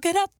look it up.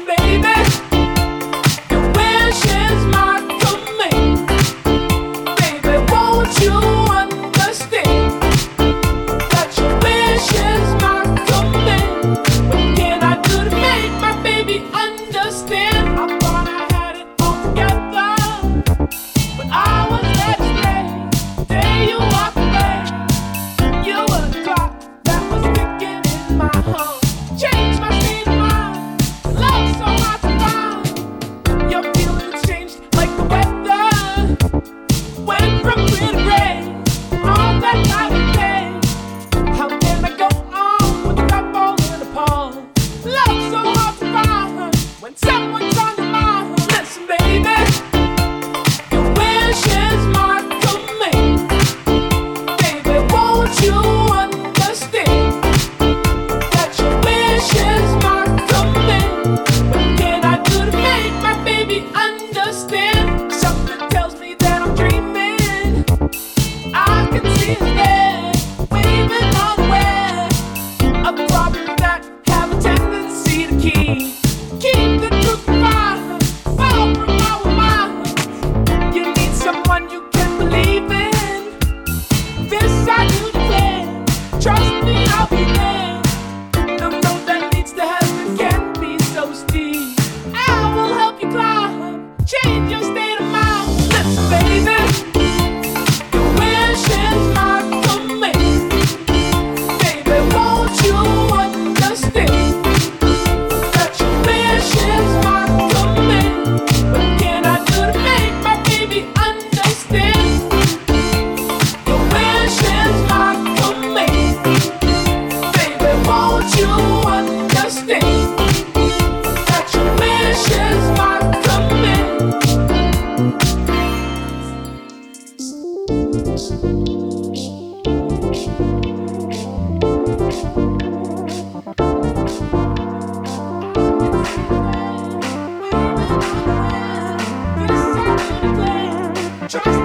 Just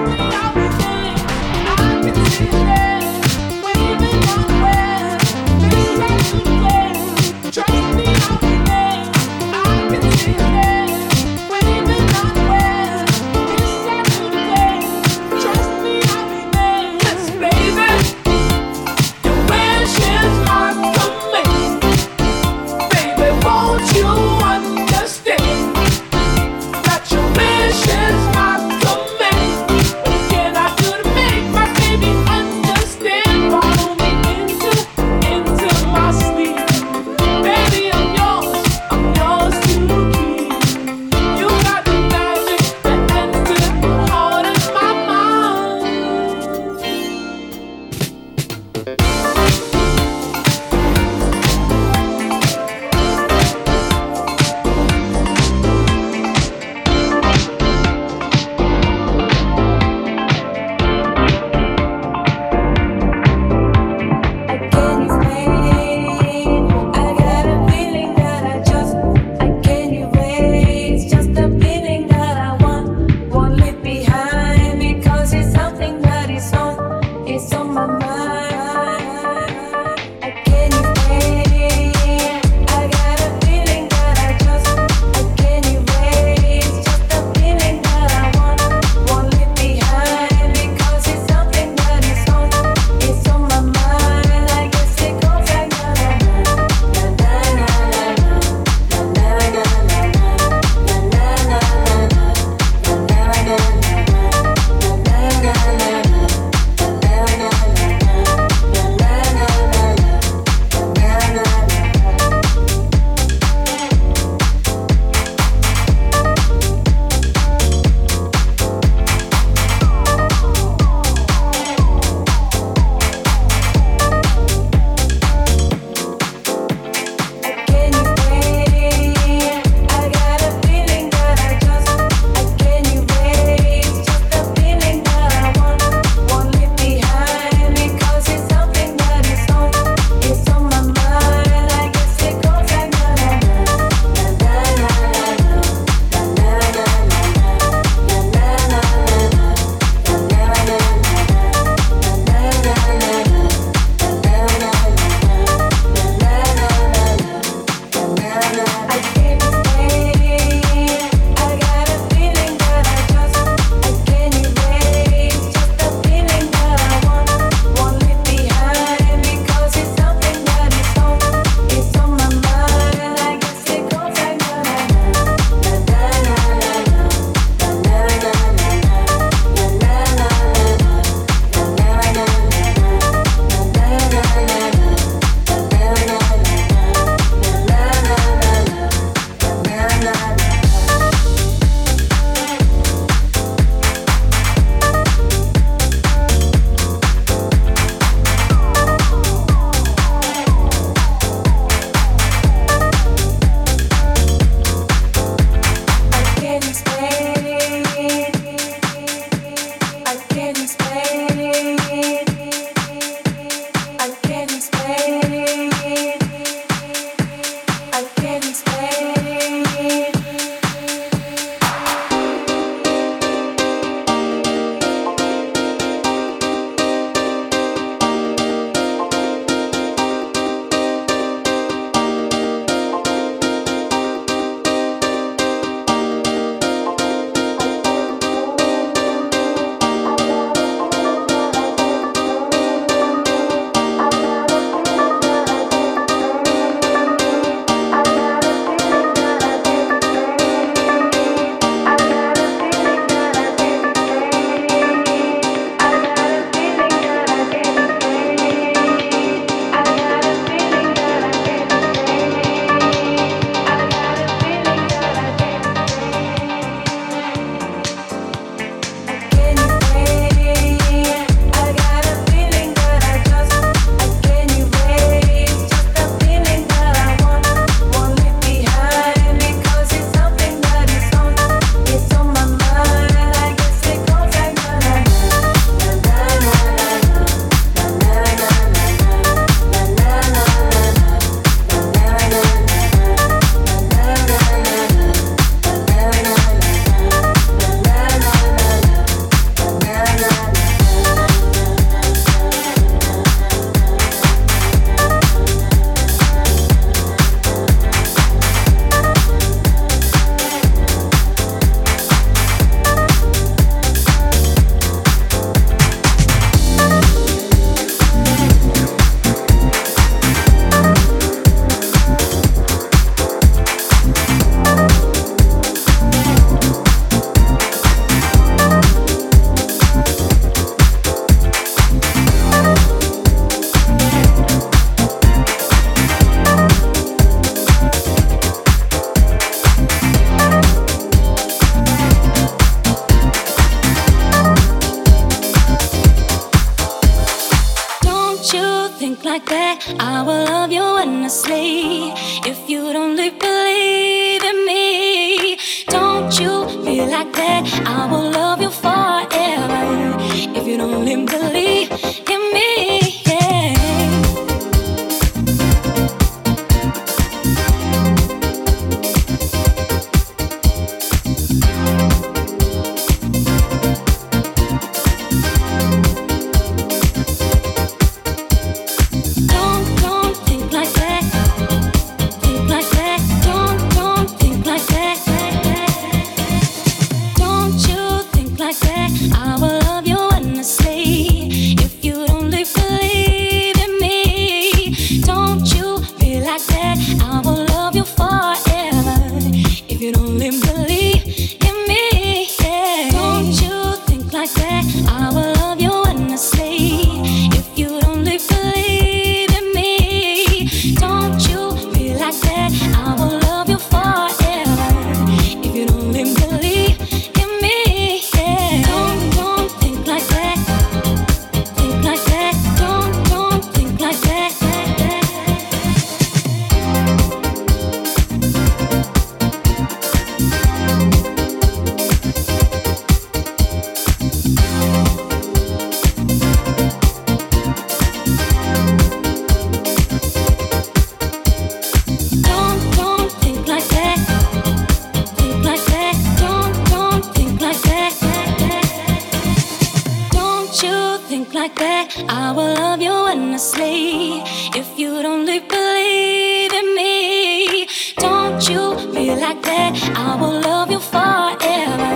like that, I will love you endlessly. If you'd only believe in me, don't you be like that, I will love you forever.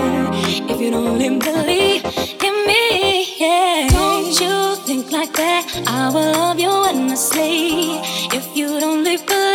If you'd only believe in me, yeah. Don't you think like that, I will love you endlessly. If you'd only believe.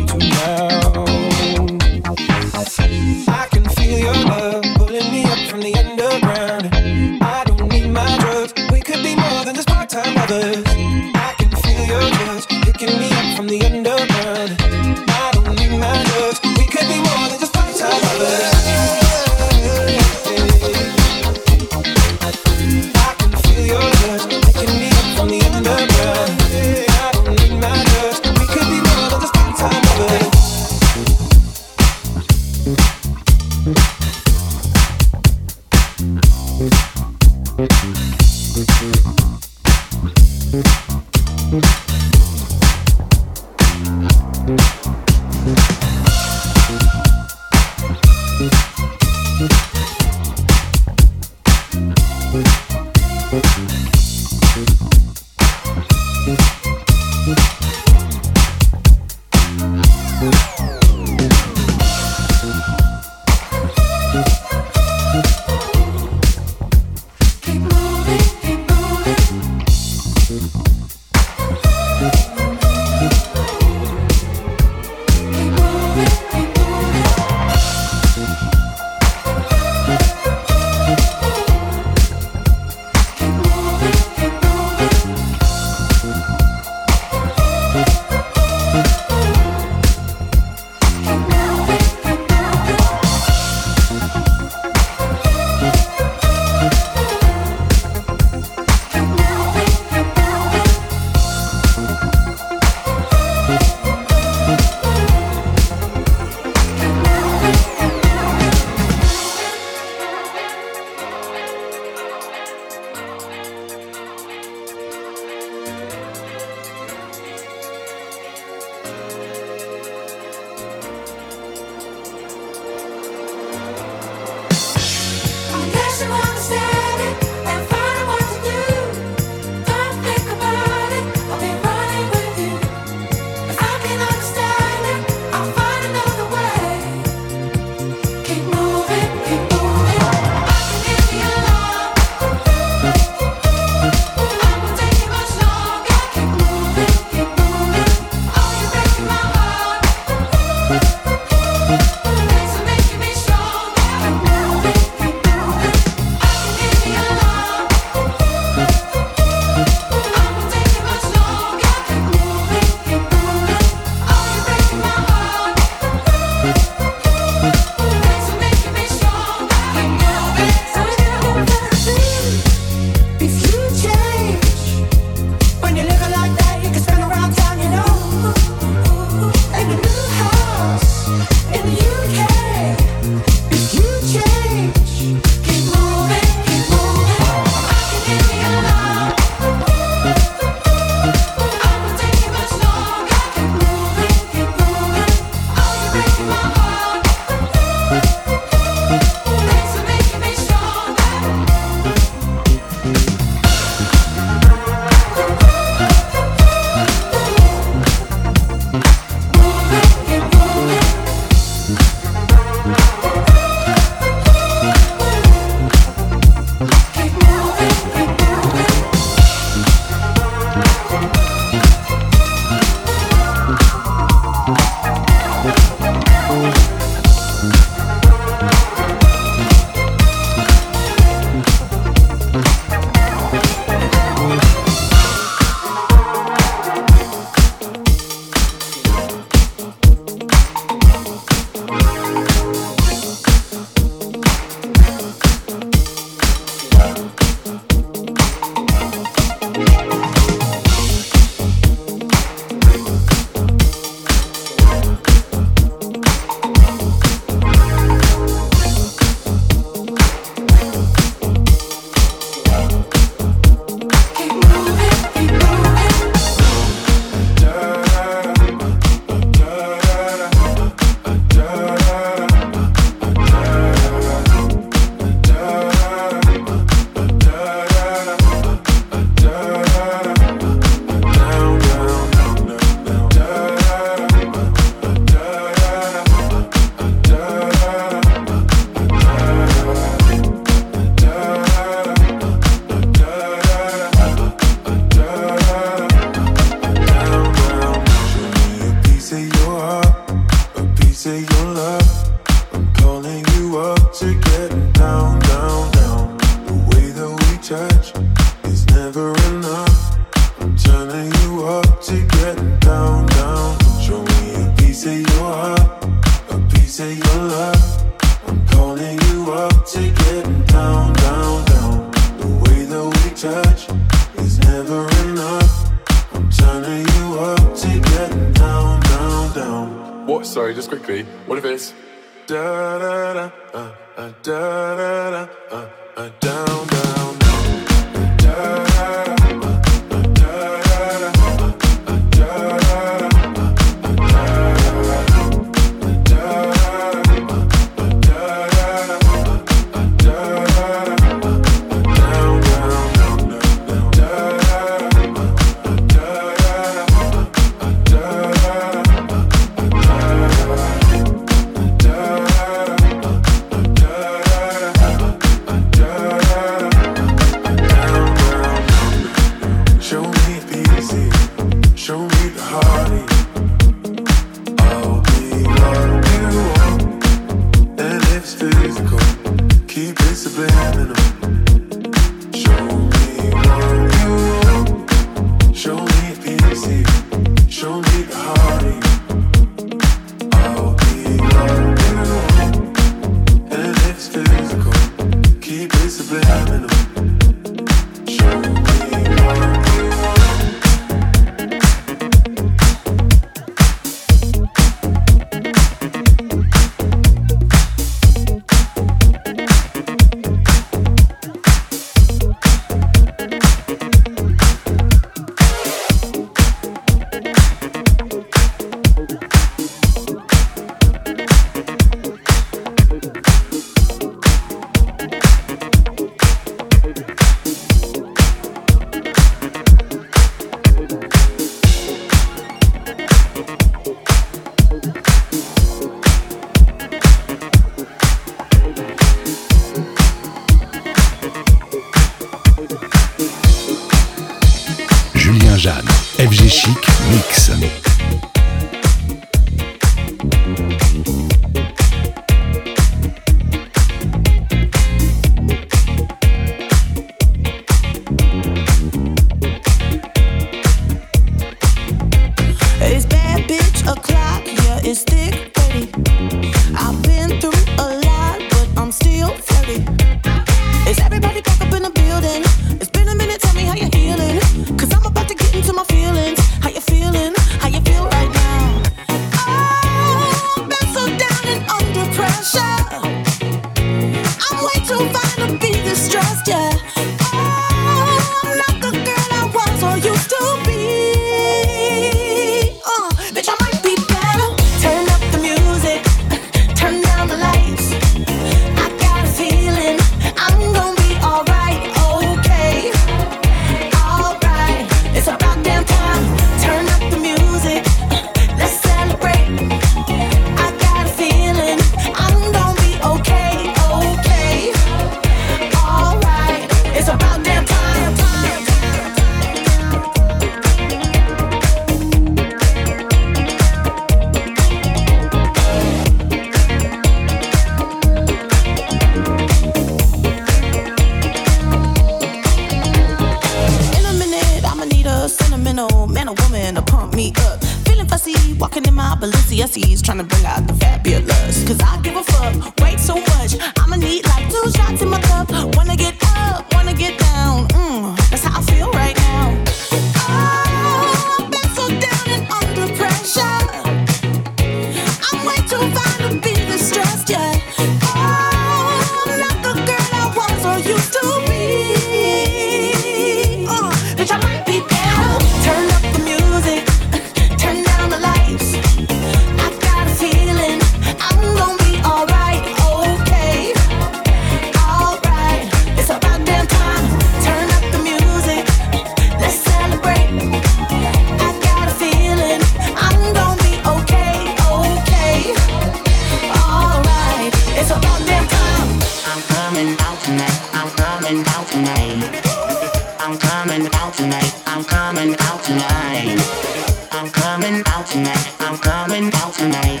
I'm coming out tonight.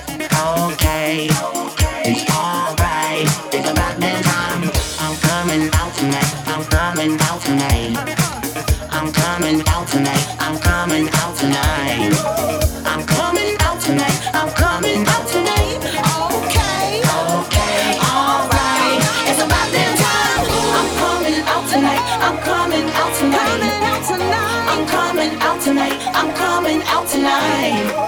Okay, it's alright. It's about time. I'm coming out tonight. I'm coming out tonight. I'm coming out tonight. I'm coming out tonight. Okay, okay, alright. It's about time. I'm coming out tonight. I'm coming out tonight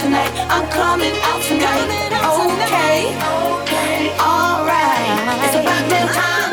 tonight. I'm coming out tonight. Okay. Okay. Alright. It's about damn time.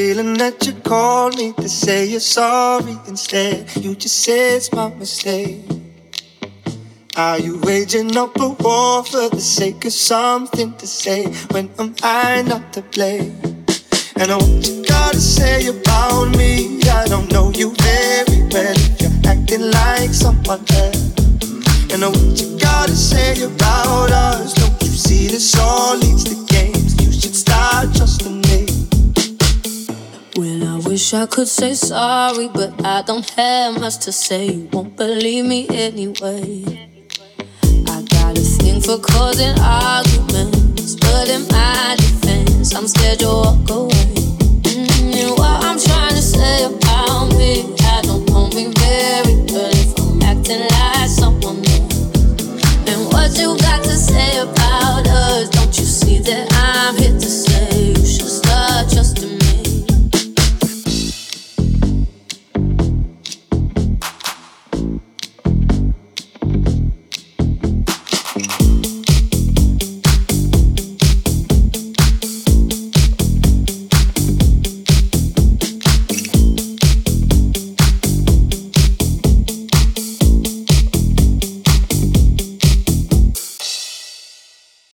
Feeling that you called me to say you're sorry instead. You just say it's my mistake. Are you waging up a war for the sake of something to say when am I not to blame? And I what you gotta say about me. I don't know you very well you're acting like someone else. And I what you gotta say about us. Don't you see this all leads to games? You should start trusting me. Well, I wish I could say sorry, but I don't have much to say. You won't believe me anyway. I got a thing for causing arguments, but in my defense, I'm scared you'll walk away. Mm, and what I'm trying to say about me.